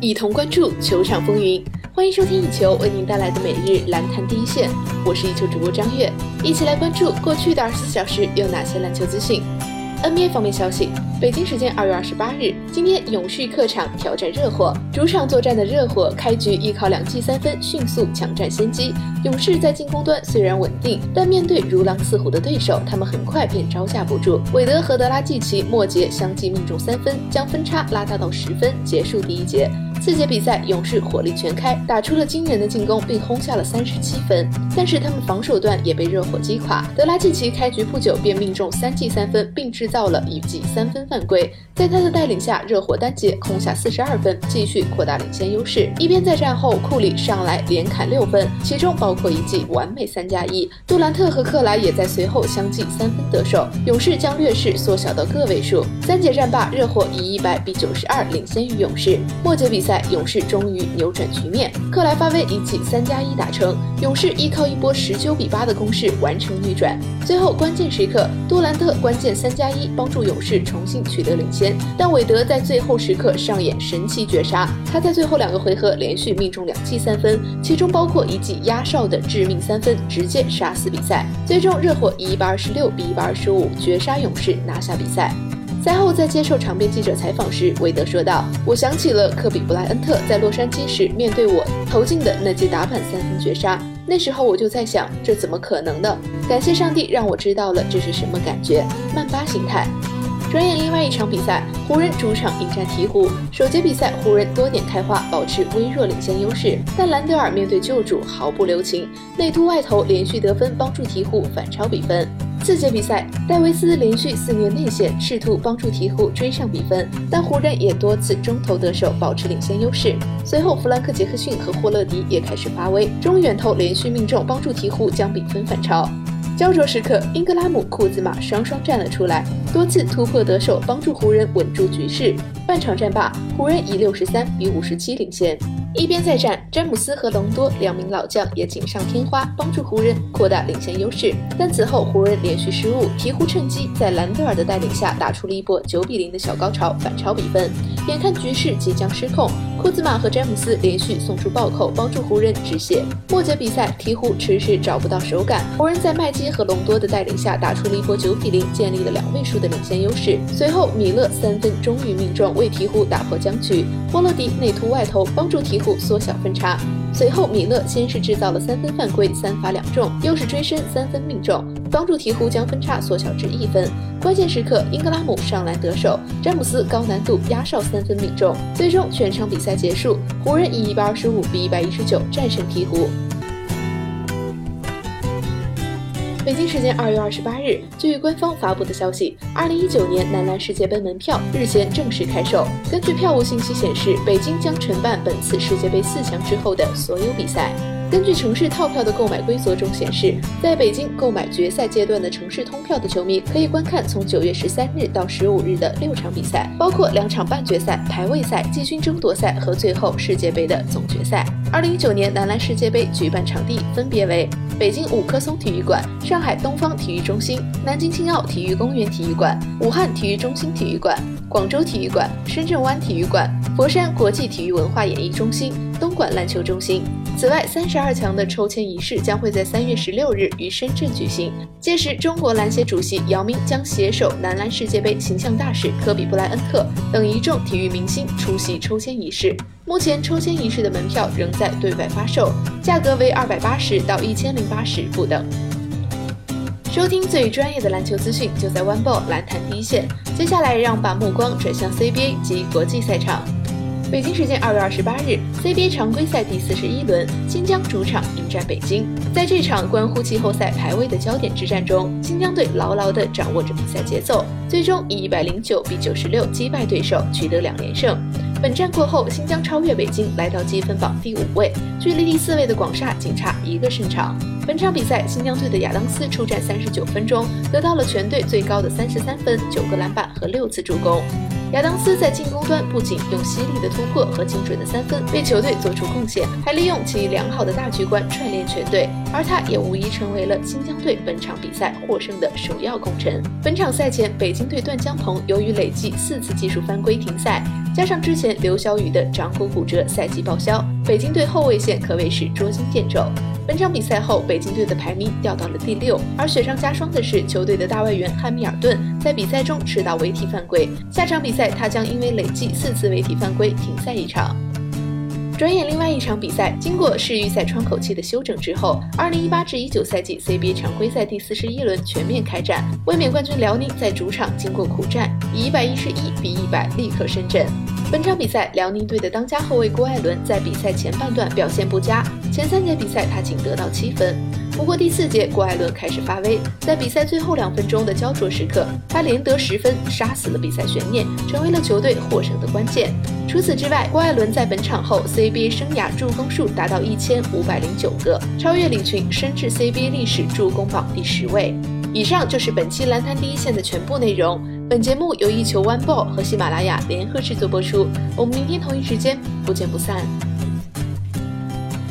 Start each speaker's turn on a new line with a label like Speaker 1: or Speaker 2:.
Speaker 1: 一同关注球场风云。欢迎收听以球为您带来的每日篮坛第一线，我是一球主播张悦，一起来关注过去的二十四小时有哪些篮球资讯。NBA 方面消息，北京时间二月二十八日，今天勇士客场挑战热火，主场作战的热火开局依靠两记三分迅速抢占先机。勇士在进攻端虽然稳定，但面对如狼似虎的对手，他们很快便招架不住。韦德和德拉季奇末节相继命中三分，将分差拉大到十分，结束第一节。次节比赛，勇士火力全开，打出了惊人的进攻，并轰下了三十七分。但是他们防守端也被热火击垮。德拉季奇开局不久便命中三记三分，并制造了一记三分犯规。在他的带领下，热火单节空下四十二分，继续扩大领先优势。一边在战后，库里上来连砍六分，其中包括一记完美三加一。杜兰特和克莱也在随后相继三分得手，勇士将劣势缩小到个位数。三节战罢，热火以一百比九十二领先于勇士。末节比赛。勇士终于扭转局面，克莱发威一记三加一打成，勇士依靠一波十九比八的攻势完成逆转。最后关键时刻，杜兰特关键三加一帮助勇士重新取得领先，但韦德在最后时刻上演神奇绝杀，他在最后两个回合连续命中两记三分，其中包括一记压哨的致命三分，直接杀死比赛。最终热火以一百二十六比一百二十五绝杀勇士，拿下比赛。赛后，在接受场边记者采访时，韦德说道：“我想起了科比布莱恩特在洛杉矶时面对我投进的那记打板三分绝杀。那时候我就在想，这怎么可能呢？感谢上帝让我知道了这是什么感觉。曼巴形态。”转眼另外一场比赛，湖人主场迎战鹈鹕。首节比赛，湖人多点开花，保持微弱领先优势，但兰德尔面对旧主毫不留情，内突外投连续得分，帮助鹈鹕反超比分。次节比赛，戴维斯连续四年内线，试图帮助鹈鹕追上比分，但湖人也多次中投得手，保持领先优势。随后，弗兰克·杰克逊和霍勒迪也开始发威，中远投连续命中，帮助鹈鹕将比分反超。焦灼时刻，英格拉姆、库兹马双双站了出来，多次突破得手，帮助湖人稳住局势。半场战罢，湖人以六十三比五十七领先。一边再战，詹姆斯和隆多两名老将也锦上添花，帮助湖人扩大领先优势。但此后湖人连续失误，鹈鹕趁机在兰德尔的带领下打出了一波九比零的小高潮，反超比分。眼看局势即将失控，库兹马和詹姆斯连续送出暴扣，帮助湖人止血。末节比赛，鹈鹕迟迟找不到手感，湖人在麦基和隆多的带领下打出了一波九比零，建立了两位数的领先优势。随后米勒三分终于命中，为鹈鹕打破僵局。波勒迪内突外投，帮助鹈。缩小分差，随后米勒先是制造了三分犯规，三罚两中，又是追身三分命中，帮助鹈鹕将分差缩小至一分。关键时刻，英格拉姆上篮得手，詹姆斯高难度压哨三分命中，最终全场比赛结束，湖人以一百二十五比一百一十九战胜鹈鹕。北京时间二月二十八日，据官方发布的消息，二零一九年男篮世界杯门票日前正式开售。根据票务信息显示，北京将承办本次世界杯四强之后的所有比赛。根据城市套票的购买规则中显示，在北京购买决赛阶段的城市通票的球迷可以观看从九月十三日到十五日的六场比赛，包括两场半决赛、排位赛、季军争夺赛和最后世界杯的总决赛。二零一九年男篮世界杯举办场地分别为北京五棵松体育馆、上海东方体育中心、南京青奥体育公园体育馆、武汉体育中心体育馆、广州体育馆、深圳湾体育馆、佛山国际体育文化演艺中心、东莞篮球中心。此外，三十二强的抽签仪式将会在三月十六日于深圳举行，届时中国篮协主席姚明将携手男篮世界杯形象大使科比布莱恩特等一众体育明星出席抽签仪式。目前抽签仪式的门票仍在对外发售，价格为二百八十到一千零八十不等。收听最专业的篮球资讯，就在 One Ball 篮坛第一线。接下来，让把目光转向 CBA 及国际赛场。北京时间二月二十八日，CBA 常规赛第四十一轮，新疆主场迎战北京。在这场关乎季后赛排位的焦点之战中，新疆队牢牢地掌握着比赛节奏，最终以一百零九比九十六击败对手，取得两连胜。本战过后，新疆超越北京，来到积分榜第五位，距离第四位的广厦仅差一个胜场。本场比赛，新疆队的亚当斯出战三十九分钟，得到了全队最高的三十三分、九个篮板和六次助攻。亚当斯在进攻端不仅用犀利的突破和精准的三分为球队做出贡献，还利用其良好的大局观串联全队，而他也无疑成为了新疆队本场比赛获胜的首要功臣。本场赛前，北京队段江鹏由于累计四次技术犯规停赛，加上之前刘晓宇的掌骨骨折，赛季报销，北京队后卫线可谓是捉襟见肘。本场比赛后，北京队的排名掉到了第六，而雪上加霜的是，球队的大外援汉密尔顿在比赛中吃到违体犯规，下场比赛他将因为累计四次违体犯规停赛一场。转眼，另外一场比赛经过世预赛窗口期的休整之后，二零一八至一九赛季 CBA 常规赛第四十一轮全面开战。卫冕冠军辽宁在主场经过苦战，以一百一十一比一百力克深圳。本场比赛，辽宁队的当家后卫郭艾伦在比赛前半段表现不佳，前三节比赛他仅得到七分。不过第四节，郭艾伦开始发威，在比赛最后两分钟的焦灼时刻，他连得十分，杀死了比赛悬念，成为了球队获胜的关键。除此之外，郭艾伦在本场后 CBA 生涯助攻数达到一千五百零九个，超越李群，升至 CBA 历史助攻榜第十位。以上就是本期篮坛第一线的全部内容。本节目由一球 One Ball 和喜马拉雅联合制作播出。我们明天同一时间不见不散。